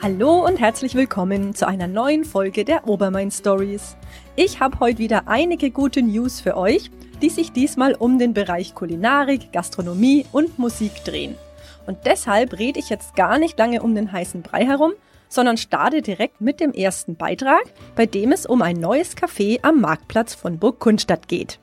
Hallo und herzlich willkommen zu einer neuen Folge der Obermain Stories. Ich habe heute wieder einige gute News für euch, die sich diesmal um den Bereich Kulinarik, Gastronomie und Musik drehen. Und deshalb rede ich jetzt gar nicht lange um den heißen Brei herum, sondern starte direkt mit dem ersten Beitrag, bei dem es um ein neues Café am Marktplatz von Burg Kunststadt geht.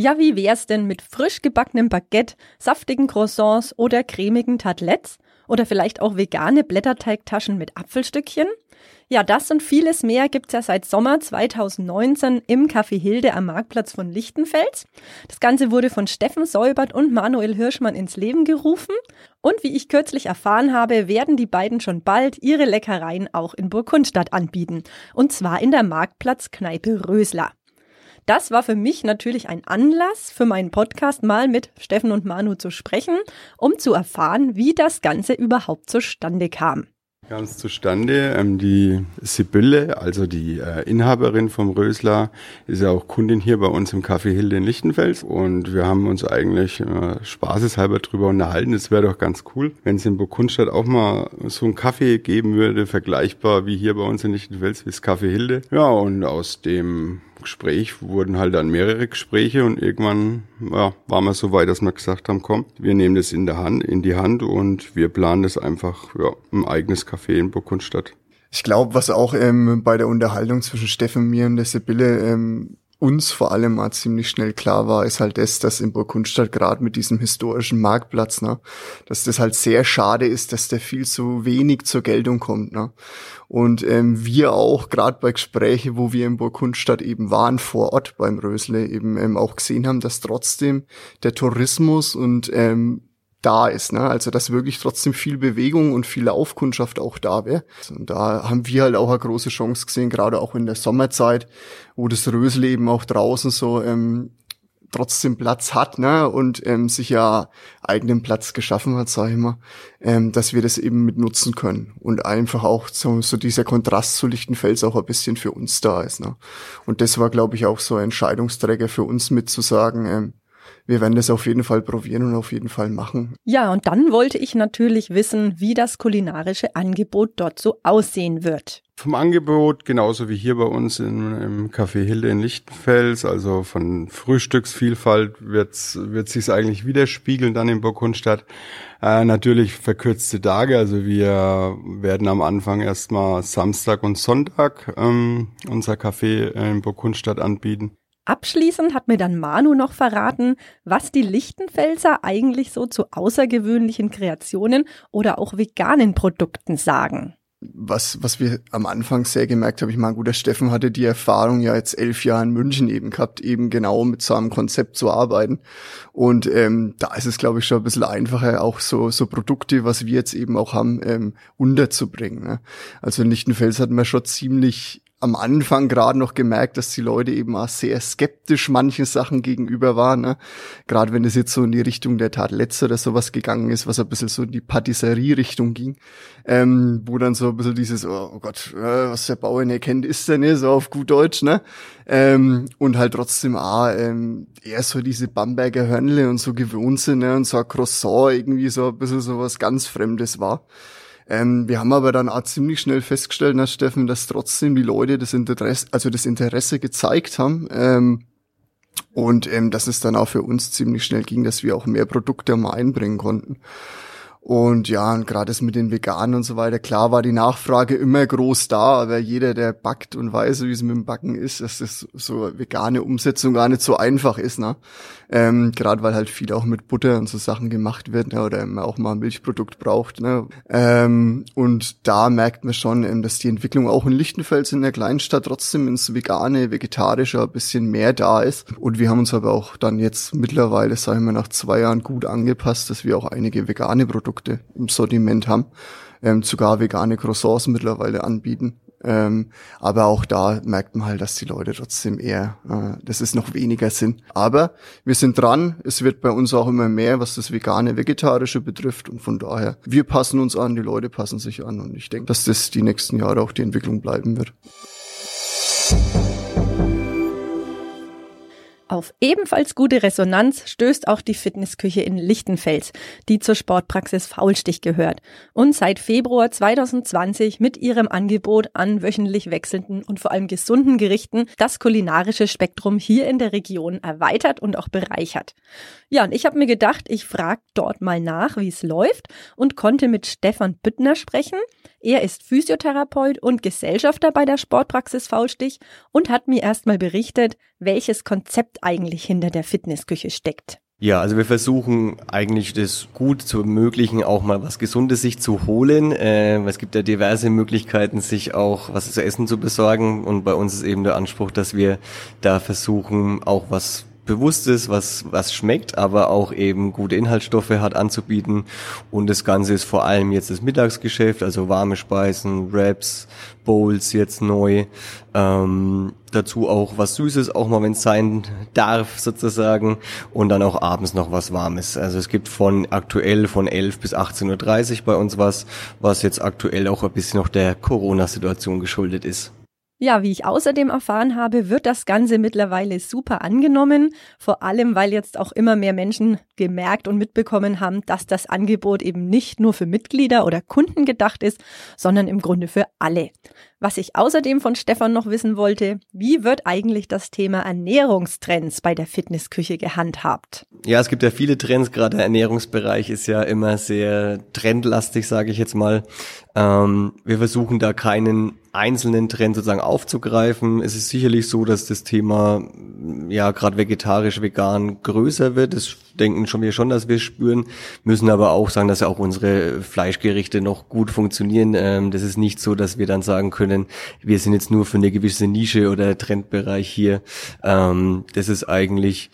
Ja, wie wär's denn mit frisch gebackenem Baguette, saftigen Croissants oder cremigen Tartelettes? Oder vielleicht auch vegane Blätterteigtaschen mit Apfelstückchen? Ja, das und vieles mehr gibt's ja seit Sommer 2019 im Café Hilde am Marktplatz von Lichtenfels. Das Ganze wurde von Steffen Säubert und Manuel Hirschmann ins Leben gerufen. Und wie ich kürzlich erfahren habe, werden die beiden schon bald ihre Leckereien auch in Burgkundstadt anbieten. Und zwar in der Marktplatzkneipe Rösler. Das war für mich natürlich ein Anlass, für meinen Podcast mal mit Steffen und Manu zu sprechen, um zu erfahren, wie das Ganze überhaupt zustande kam. Ganz zustande. Ähm, die Sibylle, also die äh, Inhaberin vom Rösler, ist ja auch Kundin hier bei uns im Café Hilde in Lichtenfels. Und wir haben uns eigentlich äh, spaßeshalber drüber unterhalten. Es wäre doch ganz cool, wenn es in Burgkunstadt auch mal so einen Kaffee geben würde, vergleichbar wie hier bei uns in Lichtenfels, wie das Café Hilde. Ja, und aus dem Gespräch wurden halt dann mehrere Gespräche und irgendwann ja, waren wir so weit, dass wir gesagt haben, komm, wir nehmen das in der Hand, in die Hand und wir planen das einfach ja, ein eigenes Café in Burgundstadt. Ich glaube, was auch ähm, bei der Unterhaltung zwischen Steffen, mir und der Sibylle ähm, uns vor allem mal ziemlich schnell klar war, ist halt das, dass in Burgundstadt gerade mit diesem historischen Marktplatz, ne, dass das halt sehr schade ist, dass der viel zu wenig zur Geltung kommt. Ne. Und ähm, wir auch, gerade bei Gesprächen, wo wir in Burgundstadt eben waren, vor Ort beim Rösle, eben ähm, auch gesehen haben, dass trotzdem der Tourismus und ähm, da ist, ne? Also dass wirklich trotzdem viel Bewegung und viel Laufkundschaft auch da wäre. Und da haben wir halt auch eine große Chance gesehen, gerade auch in der Sommerzeit, wo das Rösel auch draußen so ähm, trotzdem Platz hat, ne? Und ähm, sich ja eigenen Platz geschaffen hat, sage ich mal, ähm, dass wir das eben mit nutzen können. Und einfach auch so, so dieser Kontrast zu Lichtenfels auch ein bisschen für uns da ist. Ne? Und das war, glaube ich, auch so ein Entscheidungsträger für uns mit zu sagen, ähm, wir werden das auf jeden Fall probieren und auf jeden Fall machen. Ja, und dann wollte ich natürlich wissen, wie das kulinarische Angebot dort so aussehen wird. Vom Angebot, genauso wie hier bei uns in, im Café Hilde in Lichtenfels, also von Frühstücksvielfalt wird's, wird sich's eigentlich widerspiegeln dann in Burgundstadt. Äh, natürlich verkürzte Tage, also wir werden am Anfang erstmal Samstag und Sonntag ähm, unser Café in Burgundstadt anbieten. Abschließend hat mir dann Manu noch verraten, was die Lichtenfelser eigentlich so zu außergewöhnlichen Kreationen oder auch veganen Produkten sagen. Was, was wir am Anfang sehr gemerkt haben, ich meine, gut, der Steffen hatte die Erfahrung ja jetzt elf Jahre in München eben gehabt, eben genau mit so einem Konzept zu arbeiten. Und ähm, da ist es, glaube ich, schon ein bisschen einfacher, auch so, so Produkte, was wir jetzt eben auch haben, ähm, unterzubringen. Ne? Also in Lichtenfels hatten wir schon ziemlich am Anfang gerade noch gemerkt, dass die Leute eben auch sehr skeptisch manchen Sachen gegenüber waren. Ne? Gerade wenn es jetzt so in die Richtung der Tartletts oder sowas gegangen ist, was ein bisschen so in die Patisserie-Richtung ging, ähm, wo dann so ein bisschen dieses, oh, oh Gott, äh, was der Bauer nicht kennt, ist denn, ne? so auf gut Deutsch, ne? Ähm, und halt trotzdem auch ähm, eher so diese Bamberger Hörnle und so gewohnt sind ne? und so ein Croissant irgendwie so ein bisschen so was ganz Fremdes war. Ähm, wir haben aber dann auch ziemlich schnell festgestellt, Herr Steffen, dass trotzdem die Leute das Interesse, also das Interesse gezeigt haben. Ähm, und ähm, dass es dann auch für uns ziemlich schnell ging, dass wir auch mehr Produkte mal einbringen konnten. Und ja, und gerade das mit den Veganen und so weiter, klar war die Nachfrage immer groß da, aber jeder, der backt und weiß, wie es mit dem Backen ist, dass das so vegane Umsetzung gar nicht so einfach ist, ne? Ähm, gerade weil halt viel auch mit Butter und so Sachen gemacht wird, ne? oder man auch mal ein Milchprodukt braucht, ne? Ähm, und da merkt man schon, ähm, dass die Entwicklung auch in Lichtenfels in der Kleinstadt trotzdem ins vegane, vegetarische ein bisschen mehr da ist. Und wir haben uns aber auch dann jetzt mittlerweile, sagen wir nach zwei Jahren gut angepasst, dass wir auch einige vegane Produkte Produkte im Sortiment haben, ähm, sogar vegane Croissants mittlerweile anbieten. Ähm, aber auch da merkt man halt, dass die Leute trotzdem eher, äh, das ist noch weniger Sinn. Aber wir sind dran, es wird bei uns auch immer mehr, was das vegane, vegetarische betrifft und von daher, wir passen uns an, die Leute passen sich an und ich denke, dass das die nächsten Jahre auch die Entwicklung bleiben wird. Auf ebenfalls gute Resonanz stößt auch die Fitnessküche in Lichtenfels, die zur Sportpraxis Faulstich gehört und seit Februar 2020 mit ihrem Angebot an wöchentlich wechselnden und vor allem gesunden Gerichten das kulinarische Spektrum hier in der Region erweitert und auch bereichert. Ja, und ich habe mir gedacht, ich frage dort mal nach, wie es läuft und konnte mit Stefan Büttner sprechen. Er ist Physiotherapeut und Gesellschafter bei der Sportpraxis Faulstich und hat mir erstmal berichtet, welches Konzept eigentlich hinter der Fitnessküche steckt. Ja, also wir versuchen eigentlich das gut zu ermöglichen, auch mal was Gesundes sich zu holen. Äh, es gibt ja diverse Möglichkeiten, sich auch was zu essen zu besorgen. Und bei uns ist eben der Anspruch, dass wir da versuchen, auch was Bewusstes, was, was schmeckt, aber auch eben gute Inhaltsstoffe hat anzubieten. Und das Ganze ist vor allem jetzt das Mittagsgeschäft, also warme Speisen, Wraps, Bowls jetzt neu. Ähm, dazu auch was Süßes, auch mal wenn es sein darf sozusagen. Und dann auch abends noch was Warmes. Also es gibt von aktuell von 11 bis 18.30 Uhr bei uns was, was jetzt aktuell auch ein bisschen noch der Corona-Situation geschuldet ist. Ja, wie ich außerdem erfahren habe, wird das Ganze mittlerweile super angenommen, vor allem weil jetzt auch immer mehr Menschen gemerkt und mitbekommen haben, dass das Angebot eben nicht nur für Mitglieder oder Kunden gedacht ist, sondern im Grunde für alle. Was ich außerdem von Stefan noch wissen wollte, wie wird eigentlich das Thema Ernährungstrends bei der Fitnessküche gehandhabt? Ja, es gibt ja viele Trends, gerade der Ernährungsbereich ist ja immer sehr trendlastig, sage ich jetzt mal. Ähm, wir versuchen da keinen einzelnen Trend sozusagen aufzugreifen. Es ist sicherlich so, dass das Thema ja gerade vegetarisch, vegan größer wird. Das denken schon wir schon, dass wir spüren, müssen aber auch sagen, dass auch unsere Fleischgerichte noch gut funktionieren. Ähm, das ist nicht so, dass wir dann sagen können, wir sind jetzt nur für eine gewisse Nische oder Trendbereich hier. Ähm, das ist eigentlich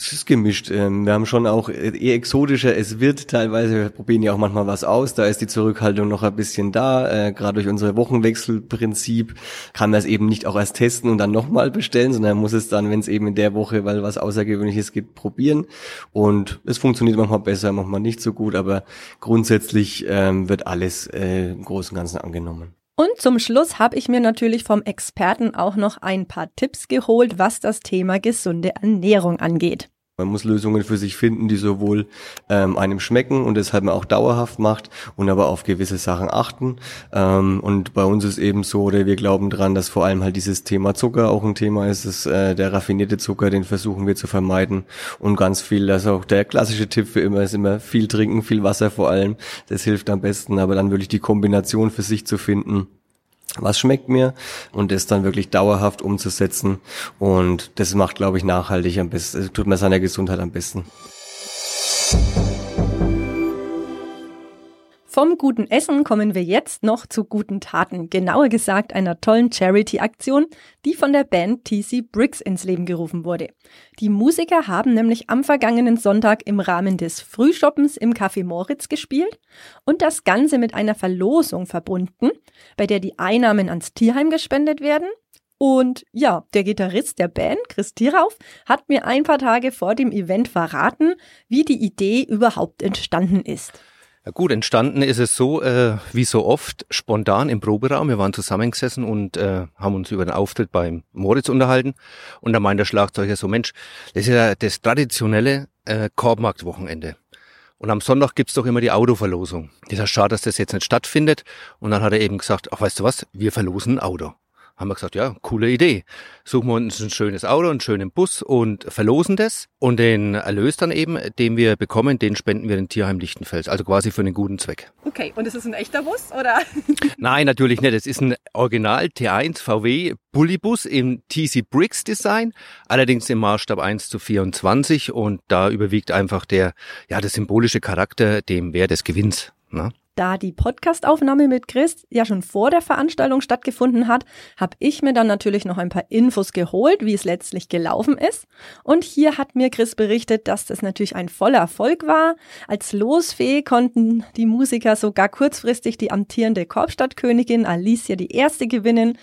es ist gemischt. Ähm, wir haben schon auch eher exotischer. Es wird teilweise, wir probieren ja auch manchmal was aus. Da ist die Zurückhaltung noch ein bisschen da. Äh, Gerade durch unser Wochenwechselprinzip kann man es eben nicht auch erst testen und dann nochmal bestellen, sondern muss es dann, wenn es eben in der Woche, weil was Außergewöhnliches gibt, probieren. Und es funktioniert manchmal besser, manchmal nicht so gut. Aber grundsätzlich ähm, wird alles äh, im Großen und Ganzen angenommen. Und zum Schluss habe ich mir natürlich vom Experten auch noch ein paar Tipps geholt, was das Thema gesunde Ernährung angeht. Man muss Lösungen für sich finden, die sowohl ähm, einem schmecken und deshalb man auch dauerhaft macht und aber auf gewisse Sachen achten. Ähm, und bei uns ist eben so, oder wir glauben dran, dass vor allem halt dieses Thema Zucker auch ein Thema ist. Das, äh, der raffinierte Zucker, den versuchen wir zu vermeiden. Und ganz viel, das ist auch der klassische Tipp für immer, ist immer viel trinken, viel Wasser vor allem. Das hilft am besten, aber dann wirklich die Kombination für sich zu finden was schmeckt mir und das dann wirklich dauerhaft umzusetzen. Und das macht, glaube ich, nachhaltig am besten, tut mir seiner Gesundheit am besten. Vom guten Essen kommen wir jetzt noch zu guten Taten, genauer gesagt einer tollen Charity-Aktion, die von der Band TC Bricks ins Leben gerufen wurde. Die Musiker haben nämlich am vergangenen Sonntag im Rahmen des Frühshoppens im Café Moritz gespielt und das Ganze mit einer Verlosung verbunden, bei der die Einnahmen ans Tierheim gespendet werden und ja, der Gitarrist der Band, Chris Tierauf, hat mir ein paar Tage vor dem Event verraten, wie die Idee überhaupt entstanden ist. Ja gut, entstanden ist es so, äh, wie so oft, spontan im Proberaum. Wir waren zusammengesessen und äh, haben uns über den Auftritt beim Moritz unterhalten. Und da meint der Schlagzeuger so, Mensch, das ist ja das traditionelle äh, Korbmarktwochenende. Und am Sonntag gibt's doch immer die Autoverlosung. Das ist ja schade, dass das jetzt nicht stattfindet. Und dann hat er eben gesagt, ach weißt du was, wir verlosen ein Auto haben wir gesagt, ja, coole Idee. Suchen wir uns ein schönes Auto, einen schönen Bus und verlosen das. Und den Erlös dann eben, den wir bekommen, den spenden wir den Tierheim Lichtenfels. Also quasi für einen guten Zweck. Okay, und ist es ein echter Bus, oder? Nein, natürlich nicht. Es ist ein Original T1 VW Bullybus im TC Bricks Design. Allerdings im Maßstab 1 zu 24. Und da überwiegt einfach der, ja, der symbolische Charakter dem Wert des Gewinns. Ne? Da die Podcastaufnahme mit Chris ja schon vor der Veranstaltung stattgefunden hat, habe ich mir dann natürlich noch ein paar Infos geholt, wie es letztlich gelaufen ist. Und hier hat mir Chris berichtet, dass das natürlich ein voller Erfolg war. Als Losfee konnten die Musiker sogar kurzfristig die amtierende Korbstadtkönigin Alicia die erste gewinnen.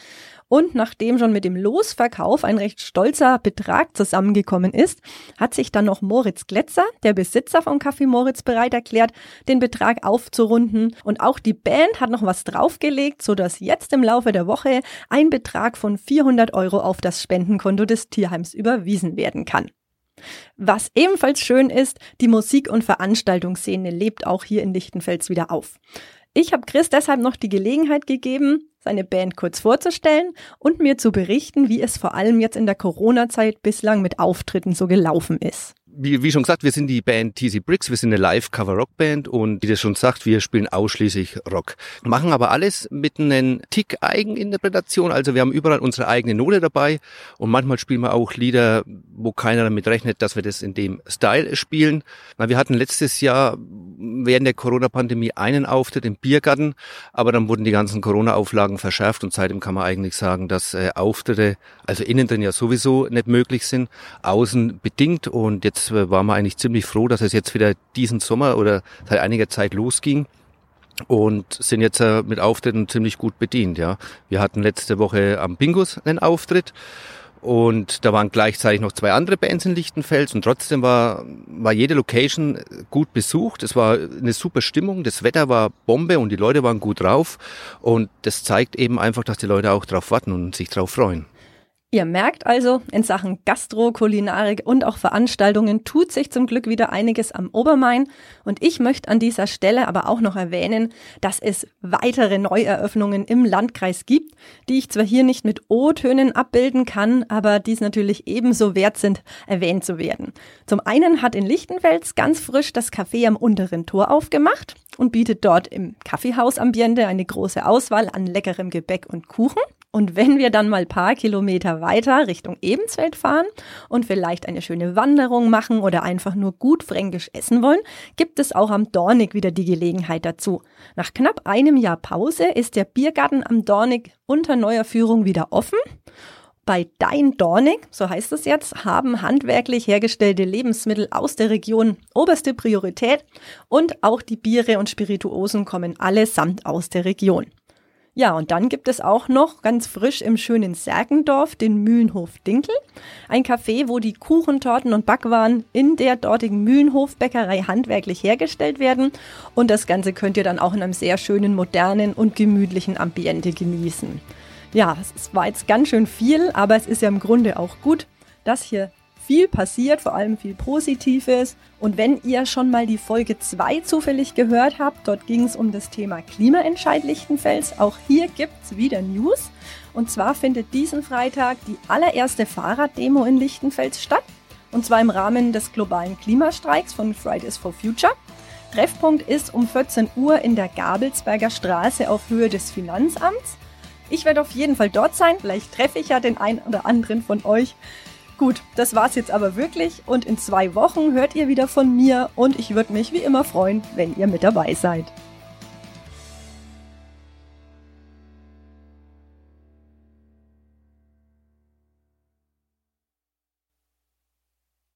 Und nachdem schon mit dem Losverkauf ein recht stolzer Betrag zusammengekommen ist, hat sich dann noch Moritz Glätzer, der Besitzer von Café Moritz, bereit erklärt, den Betrag aufzurunden. Und auch die Band hat noch was draufgelegt, sodass jetzt im Laufe der Woche ein Betrag von 400 Euro auf das Spendenkonto des Tierheims überwiesen werden kann. Was ebenfalls schön ist, die Musik- und Veranstaltungsszene lebt auch hier in Lichtenfels wieder auf. Ich habe Chris deshalb noch die Gelegenheit gegeben, seine Band kurz vorzustellen und mir zu berichten, wie es vor allem jetzt in der Corona-Zeit bislang mit Auftritten so gelaufen ist wie, wie schon gesagt, wir sind die Band TC Bricks, wir sind eine Live-Cover-Rock-Band und wie das schon sagt, wir spielen ausschließlich Rock. Machen aber alles mit einem Tick Eigeninterpretation, also wir haben überall unsere eigene Note dabei und manchmal spielen wir auch Lieder, wo keiner damit rechnet, dass wir das in dem Style spielen. Wir hatten letztes Jahr während der Corona-Pandemie einen Auftritt im Biergarten, aber dann wurden die ganzen Corona-Auflagen verschärft und seitdem kann man eigentlich sagen, dass äh, Auftritte, also innen drin ja sowieso nicht möglich sind, außen bedingt und jetzt waren wir eigentlich ziemlich froh, dass es jetzt wieder diesen Sommer oder seit einiger Zeit losging und sind jetzt äh, mit Auftritten ziemlich gut bedient. Ja, wir hatten letzte Woche am Bingus einen Auftritt und da waren gleichzeitig noch zwei andere Bands in Lichtenfels und trotzdem war, war jede Location gut besucht. Es war eine super Stimmung, das Wetter war Bombe und die Leute waren gut drauf und das zeigt eben einfach, dass die Leute auch drauf warten und sich drauf freuen. Ihr merkt also, in Sachen Gastro, Kulinarik und auch Veranstaltungen tut sich zum Glück wieder einiges am Obermain. Und ich möchte an dieser Stelle aber auch noch erwähnen, dass es weitere Neueröffnungen im Landkreis gibt, die ich zwar hier nicht mit O-Tönen abbilden kann, aber dies natürlich ebenso wert sind, erwähnt zu werden. Zum einen hat in Lichtenfels ganz frisch das Café am unteren Tor aufgemacht und bietet dort im Kaffeehausambiente eine große Auswahl an leckerem Gebäck und Kuchen. Und wenn wir dann mal paar Kilometer weiter Richtung Ebensfeld fahren und vielleicht eine schöne Wanderung machen oder einfach nur gut fränkisch essen wollen, gibt es auch am Dornig wieder die Gelegenheit dazu. Nach knapp einem Jahr Pause ist der Biergarten am Dornig unter neuer Führung wieder offen. Bei Dein Dornig, so heißt es jetzt, haben handwerklich hergestellte Lebensmittel aus der Region oberste Priorität und auch die Biere und Spirituosen kommen allesamt aus der Region. Ja, und dann gibt es auch noch ganz frisch im schönen Sergendorf den Mühlenhof Dinkel. Ein Café, wo die Kuchen, Torten und Backwaren in der dortigen Mühlenhofbäckerei handwerklich hergestellt werden. Und das Ganze könnt ihr dann auch in einem sehr schönen, modernen und gemütlichen Ambiente genießen. Ja, es war jetzt ganz schön viel, aber es ist ja im Grunde auch gut, dass hier viel passiert, vor allem viel Positives. Und wenn ihr schon mal die Folge 2 zufällig gehört habt, dort ging es um das Thema Klimaentscheid Lichtenfels. Auch hier gibt es wieder News. Und zwar findet diesen Freitag die allererste Fahrraddemo in Lichtenfels statt. Und zwar im Rahmen des globalen Klimastreiks von Fridays for Future. Treffpunkt ist um 14 Uhr in der Gabelsberger Straße auf Höhe des Finanzamts. Ich werde auf jeden Fall dort sein. Vielleicht treffe ich ja den einen oder anderen von euch. Gut, das war's jetzt aber wirklich und in zwei Wochen hört ihr wieder von mir und ich würde mich wie immer freuen, wenn ihr mit dabei seid.